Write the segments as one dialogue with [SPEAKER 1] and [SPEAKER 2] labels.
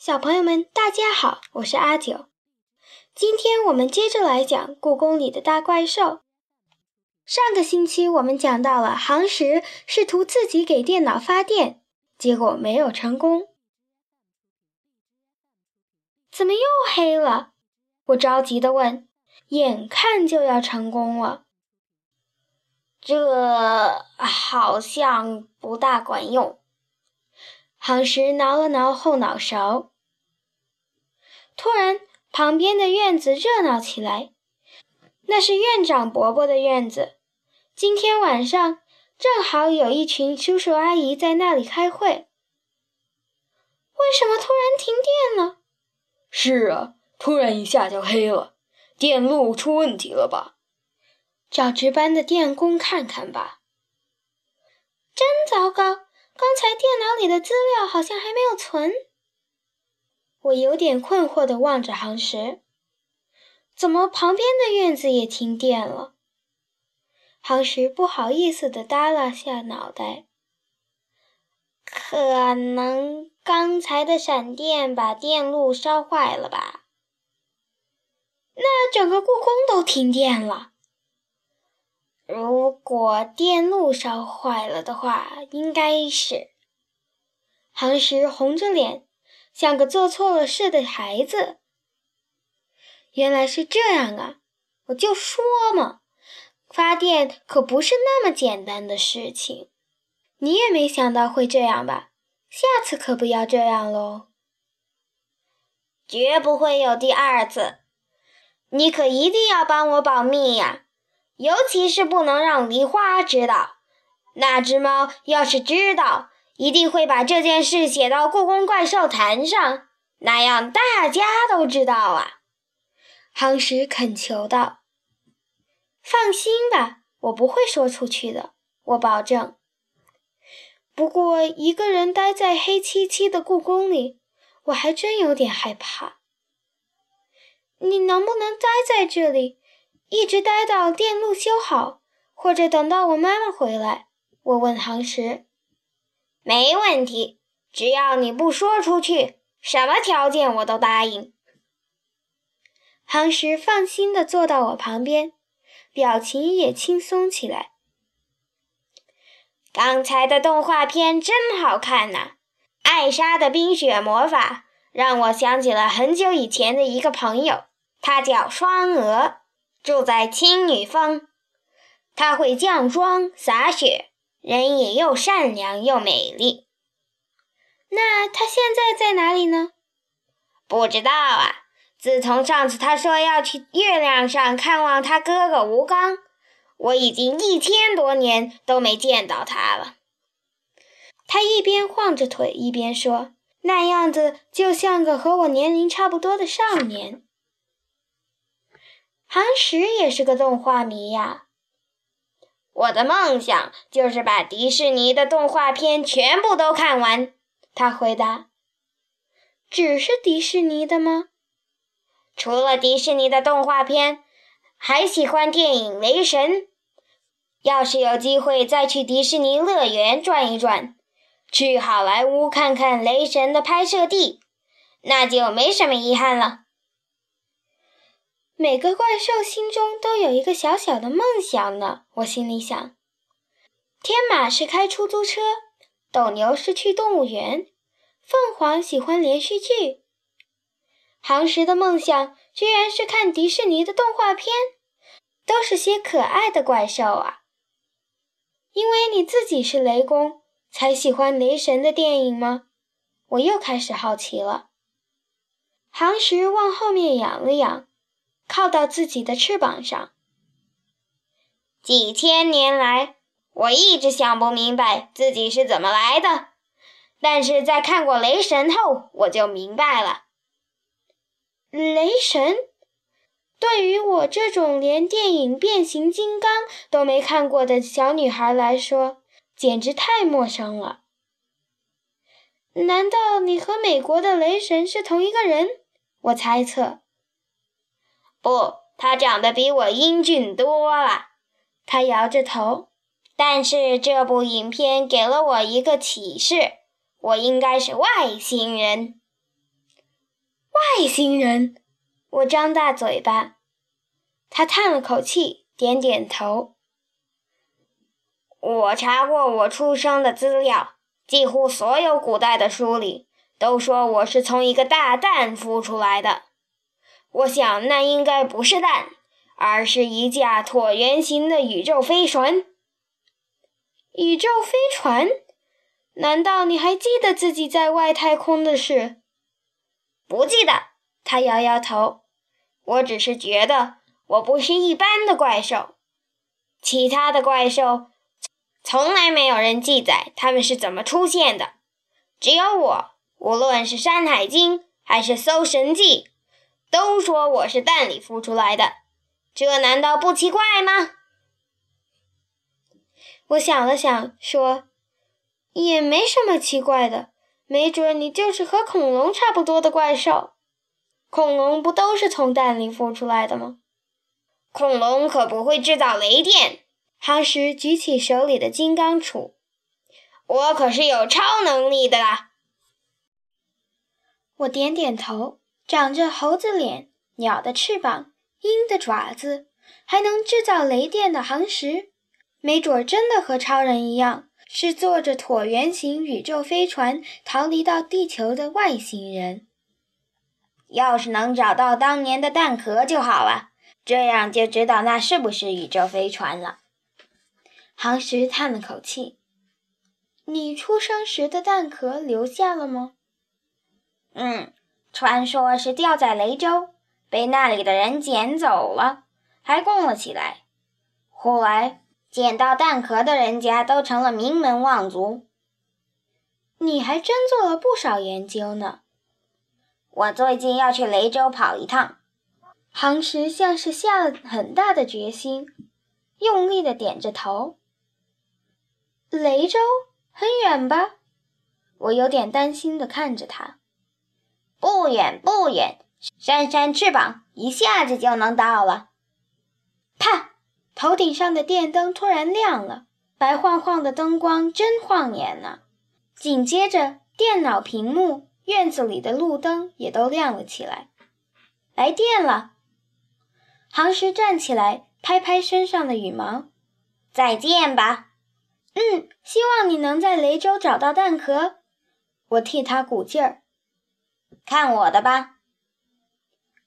[SPEAKER 1] 小朋友们，大家好，我是阿九。今天我们接着来讲故宫里的大怪兽。上个星期我们讲到了杭石试图自己给电脑发电，结果没有成功。怎么又黑了？我着急地问。眼看就要成功了，
[SPEAKER 2] 这好像不大管用。
[SPEAKER 1] 杭石挠了挠后脑勺。突然，旁边的院子热闹起来。那是院长伯伯的院子。今天晚上正好有一群叔叔阿姨在那里开会。为什么突然停电了？
[SPEAKER 3] 是啊，突然一下就黑了，电路出问题了吧？
[SPEAKER 1] 找值班的电工看看吧。真糟糕。刚才电脑里的资料好像还没有存。我有点困惑地望着杭石，怎么旁边的院子也停电了？杭石不好意思地耷拉下脑袋。
[SPEAKER 2] 可能刚才的闪电把电路烧坏了吧？
[SPEAKER 1] 那整个故宫都停电了。
[SPEAKER 2] 如果电路烧坏了的话，应该是。
[SPEAKER 1] 杭石红着脸，像个做错了事的孩子。原来是这样啊！我就说嘛，发电可不是那么简单的事情。你也没想到会这样吧？下次可不要这样喽！
[SPEAKER 2] 绝不会有第二次。你可一定要帮我保密呀！尤其是不能让梨花知道，那只猫要是知道，一定会把这件事写到故宫怪兽坛上，那样大家都知道啊！
[SPEAKER 1] 夯实恳求道：“放心吧，我不会说出去的，我保证。不过一个人待在黑漆漆的故宫里，我还真有点害怕。你能不能待在这里？”一直待到电路修好，或者等到我妈妈回来。我问杭石：“
[SPEAKER 2] 没问题，只要你不说出去，什么条件我都答应。”
[SPEAKER 1] 杭石放心地坐到我旁边，表情也轻松起来。
[SPEAKER 2] 刚才的动画片真好看呐！艾莎的冰雪魔法让我想起了很久以前的一个朋友，他叫双鹅。住在青女峰，她会降霜洒雪，人也又善良又美丽。
[SPEAKER 1] 那她现在在哪里呢？
[SPEAKER 2] 不知道啊。自从上次他说要去月亮上看望他哥哥吴刚，我已经一千多年都没见到他了。
[SPEAKER 1] 他一边晃着腿一边说，那样子就像个和我年龄差不多的少年。韩石也是个动画迷呀。
[SPEAKER 2] 我的梦想就是把迪士尼的动画片全部都看完。他回答：“
[SPEAKER 1] 只是迪士尼的吗？
[SPEAKER 2] 除了迪士尼的动画片，还喜欢电影《雷神》。要是有机会再去迪士尼乐园转一转，去好莱坞看看《雷神》的拍摄地，那就没什么遗憾了。”
[SPEAKER 1] 每个怪兽心中都有一个小小的梦想呢，我心里想。天马是开出租车，斗牛是去动物园，凤凰喜欢连续剧，杭石的梦想居然是看迪士尼的动画片，都是些可爱的怪兽啊。因为你自己是雷公，才喜欢雷神的电影吗？我又开始好奇了。杭石往后面仰了仰。靠到自己的翅膀上。
[SPEAKER 2] 几千年来，我一直想不明白自己是怎么来的，但是在看过《雷神》后，我就明白了。
[SPEAKER 1] 雷神，对于我这种连电影《变形金刚》都没看过的小女孩来说，简直太陌生了。难道你和美国的雷神是同一个人？我猜测。
[SPEAKER 2] 不，他长得比我英俊多了。
[SPEAKER 1] 他摇着头。
[SPEAKER 2] 但是这部影片给了我一个启示：我应该是外星人。
[SPEAKER 1] 外星人！我张大嘴巴。他叹了口气，点点头。
[SPEAKER 2] 我查过我出生的资料，几乎所有古代的书里都说我是从一个大蛋孵出来的。我想那应该不是蛋，而是一架椭圆形的宇宙飞船。
[SPEAKER 1] 宇宙飞船？难道你还记得自己在外太空的事？
[SPEAKER 2] 不记得。他摇摇头。我只是觉得我不是一般的怪兽。其他的怪兽。从来没有人记载他们是怎么出现的，只有我。无论是《山海经》还是《搜神记》，都说我是蛋里孵出来的。这难道不奇怪吗？
[SPEAKER 1] 我想了想，说：“也没什么奇怪的。没准你就是和恐龙差不多的怪兽。恐龙不都是从蛋里孵出来的吗？
[SPEAKER 2] 恐龙可不会制造雷电。”
[SPEAKER 1] 哈什举起手里的金刚杵，
[SPEAKER 2] 我可是有超能力的啦！
[SPEAKER 1] 我点点头，长着猴子脸、鸟的翅膀、鹰的爪子，还能制造雷电的航石，没准真的和超人一样，是坐着椭圆形宇宙飞船逃离到地球的外星人。
[SPEAKER 2] 要是能找到当年的蛋壳就好了，这样就知道那是不是宇宙飞船了。
[SPEAKER 1] 杭石叹了口气：“你出生时的蛋壳留下了吗？”“
[SPEAKER 2] 嗯，传说是掉在雷州，被那里的人捡走了，还供了起来。后来捡到蛋壳的人家都成了名门望族。”“
[SPEAKER 1] 你还真做了不少研究呢。”“
[SPEAKER 2] 我最近要去雷州跑一趟。”
[SPEAKER 1] 杭石像是下了很大的决心，用力的点着头。雷州很远吧？我有点担心的看着他。
[SPEAKER 2] 不远不远，扇扇翅膀，一下子就能到了。
[SPEAKER 1] 啪！头顶上的电灯突然亮了，白晃晃的灯光真晃眼呢。紧接着，电脑屏幕、院子里的路灯也都亮了起来。来电了！航石站起来，拍拍身上的羽毛。
[SPEAKER 2] 再见吧。
[SPEAKER 1] 嗯，希望你能在雷州找到蛋壳。我替他鼓劲儿。
[SPEAKER 2] 看我的吧！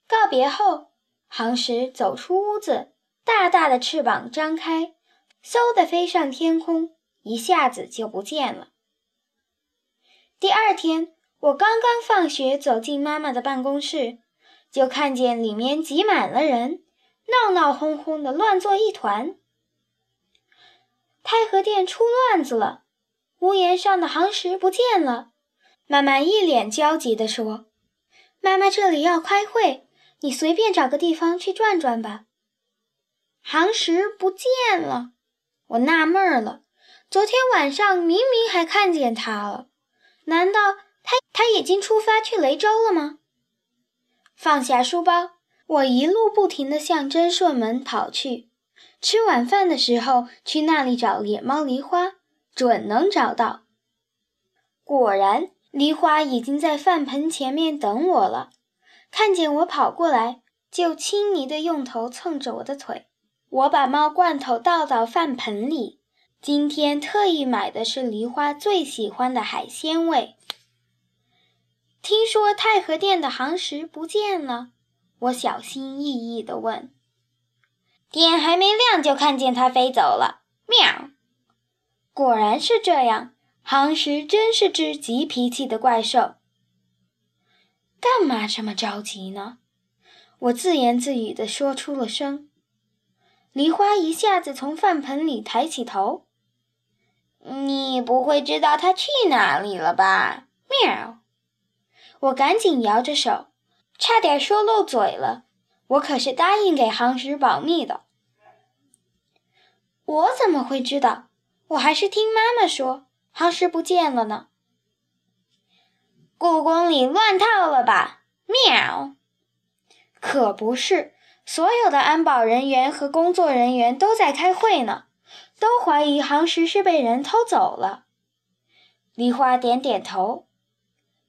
[SPEAKER 1] 告别后，杭石走出屋子，大大的翅膀张开，嗖的飞上天空，一下子就不见了。第二天，我刚刚放学走进妈妈的办公室，就看见里面挤满了人，闹闹哄哄的，乱作一团。太和殿出乱子了，屋檐上的夯石不见了。妈妈一脸焦急地说：“妈妈这里要开会，你随便找个地方去转转吧。”夯石不见了，我纳闷了。昨天晚上明明还看见他了，难道他他已经出发去雷州了吗？放下书包，我一路不停地向真顺门跑去。吃晚饭的时候去那里找野猫梨花，准能找到。果然，梨花已经在饭盆前面等我了。看见我跑过来，就亲昵的用头蹭着我的腿。我把猫罐头倒到饭盆里，今天特意买的是梨花最喜欢的海鲜味。听说太和殿的行石不见了，我小心翼翼地问。
[SPEAKER 2] 天还没亮就看见它飞走了，喵！
[SPEAKER 1] 果然是这样，夯石真是只急脾气的怪兽。干嘛这么着急呢？我自言自语地说出了声。梨花一下子从饭盆里抬起头：“
[SPEAKER 2] 你不会知道它去哪里了吧？”喵！
[SPEAKER 1] 我赶紧摇着手，差点说漏嘴了。我可是答应给夯石保密的。我怎么会知道？我还是听妈妈说，夯石不见了呢。
[SPEAKER 2] 故宫里乱套了吧？喵！
[SPEAKER 1] 可不是，所有的安保人员和工作人员都在开会呢，都怀疑夯石是被人偷走了。梨花点点头。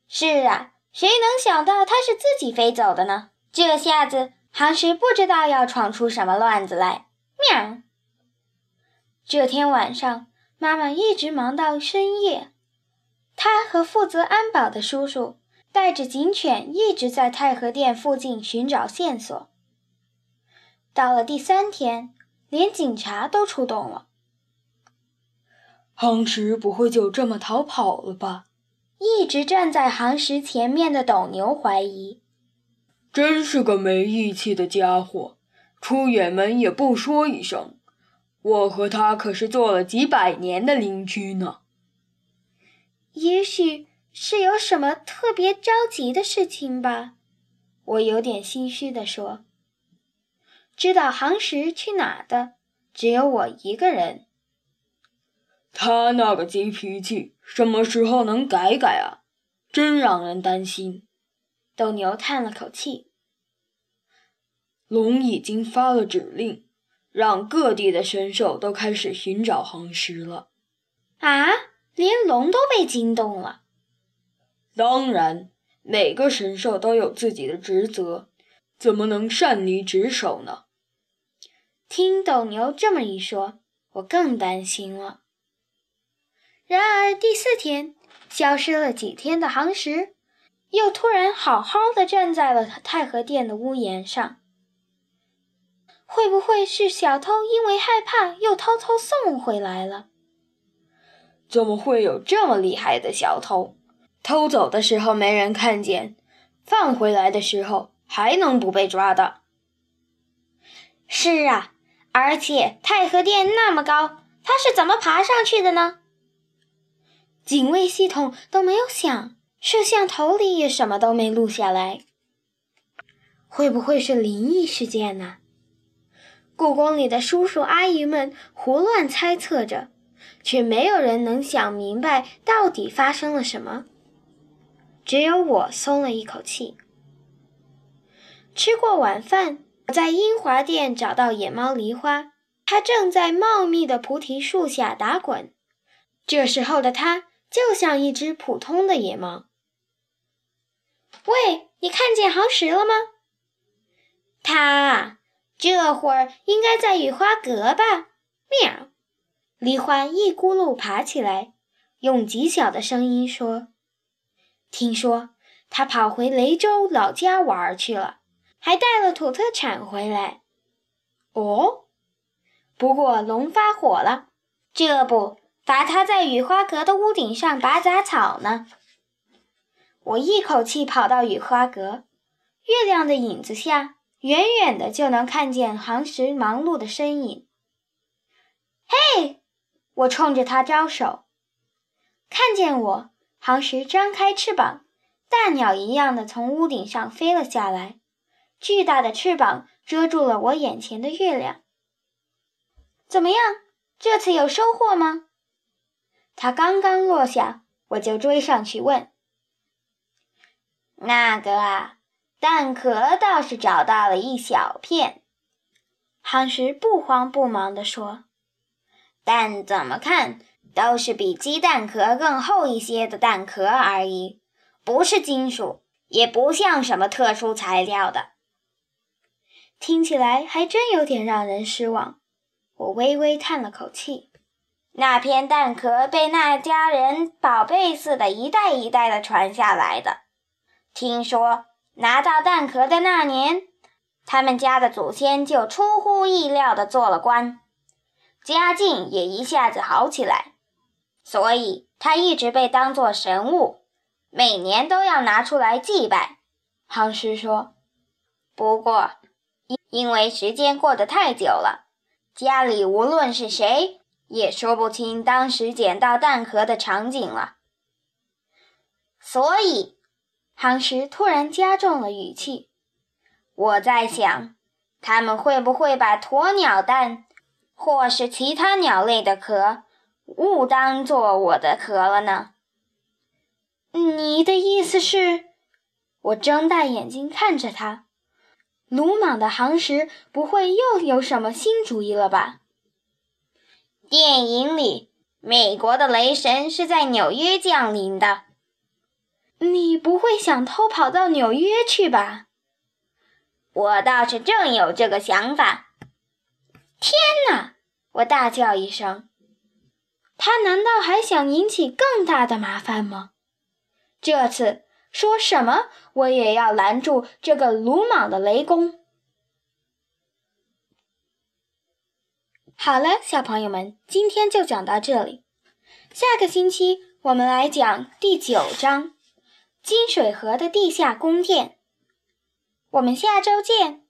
[SPEAKER 2] 是啊，
[SPEAKER 1] 谁能想到它是自己飞走的呢？这下子，航石不知道要闯出什么乱子来。喵！这天晚上，妈妈一直忙到深夜。她和负责安保的叔叔带着警犬一直在太和殿附近寻找线索。到了第三天，连警察都出动了。
[SPEAKER 3] 航石不会就这么逃跑了吧？
[SPEAKER 1] 一直站在夯实前面的斗牛怀疑。
[SPEAKER 3] 真是个没义气的家伙，出远门也不说一声。我和他可是做了几百年的邻居呢。
[SPEAKER 1] 也许是有什么特别着急的事情吧，我有点心虚地说。知道航石去哪的，只有我一个人。
[SPEAKER 3] 他那个急脾气，什么时候能改改啊？真让人担心。
[SPEAKER 1] 斗牛叹了口气。
[SPEAKER 3] 龙已经发了指令，让各地的神兽都开始寻找航石了。
[SPEAKER 1] 啊，连龙都被惊动了。
[SPEAKER 3] 当然，每个神兽都有自己的职责，怎么能擅离职守呢？
[SPEAKER 1] 听斗牛这么一说，我更担心了。然而第四天，消失了几天的航石，又突然好好的站在了太和殿的屋檐上。会不会是小偷因为害怕，又偷偷送回来了？
[SPEAKER 3] 怎么会有这么厉害的小偷？偷走的时候没人看见，放回来的时候还能不被抓到？
[SPEAKER 1] 是啊，而且太和殿那么高，他是怎么爬上去的呢？警卫系统都没有响，摄像头里也什么都没录下来。会不会是灵异事件呢？故宫里的叔叔阿姨们胡乱猜测着，却没有人能想明白到底发生了什么。只有我松了一口气。吃过晚饭，我在英华殿找到野猫梨花，它正在茂密的菩提树下打滚。这时候的它就像一只普通的野猫。喂，你看见航石了吗？它。这会儿应该在雨花阁吧？喵！梨花一咕噜爬起来，用极小的声音说：“听说他跑回雷州老家玩去了，还带了土特产回来。”哦，不过龙发火了，这不罚他在雨花阁的屋顶上拔杂草呢。我一口气跑到雨花阁，月亮的影子下。远远的就能看见航石忙碌的身影。嘿，我冲着他招手。看见我，航石张开翅膀，大鸟一样的从屋顶上飞了下来。巨大的翅膀遮住了我眼前的月亮。怎么样？这次有收获吗？它刚刚落下，我就追上去问：“那个啊。”蛋壳倒是找到了一小片，夯实不慌不忙地说：“但怎么看都是比鸡蛋壳更厚一些的蛋壳而已，不是金属，也不像什么特殊材料的。”听起来还真有点让人失望。我微微叹了口气。那片蛋壳被那家人宝贝似的，一代一代的传下来的。听说。拿到蛋壳的那年，他们家的祖先就出乎意料地做了官，家境也一下子好起来，所以他一直被当作神物，每年都要拿出来祭拜。夯师说：“不过，因因为时间过得太久了，家里无论是谁也说不清当时捡到蛋壳的场景了，所以。”夯实突然加重了语气。我在想，他们会不会把鸵鸟蛋，或是其他鸟类的壳，误当做我的壳了呢？你的意思是？我睁大眼睛看着他。鲁莽的夯实不会又有什么新主意了吧？电影里，美国的雷神是在纽约降临的。你不会想偷跑到纽约去吧？
[SPEAKER 2] 我倒是正有这个想法。
[SPEAKER 1] 天哪！我大叫一声。他难道还想引起更大的麻烦吗？这次说什么我也要拦住这个鲁莽的雷公。好了，小朋友们，今天就讲到这里。下个星期我们来讲第九章《金水河的地下宫殿》。我们下周见。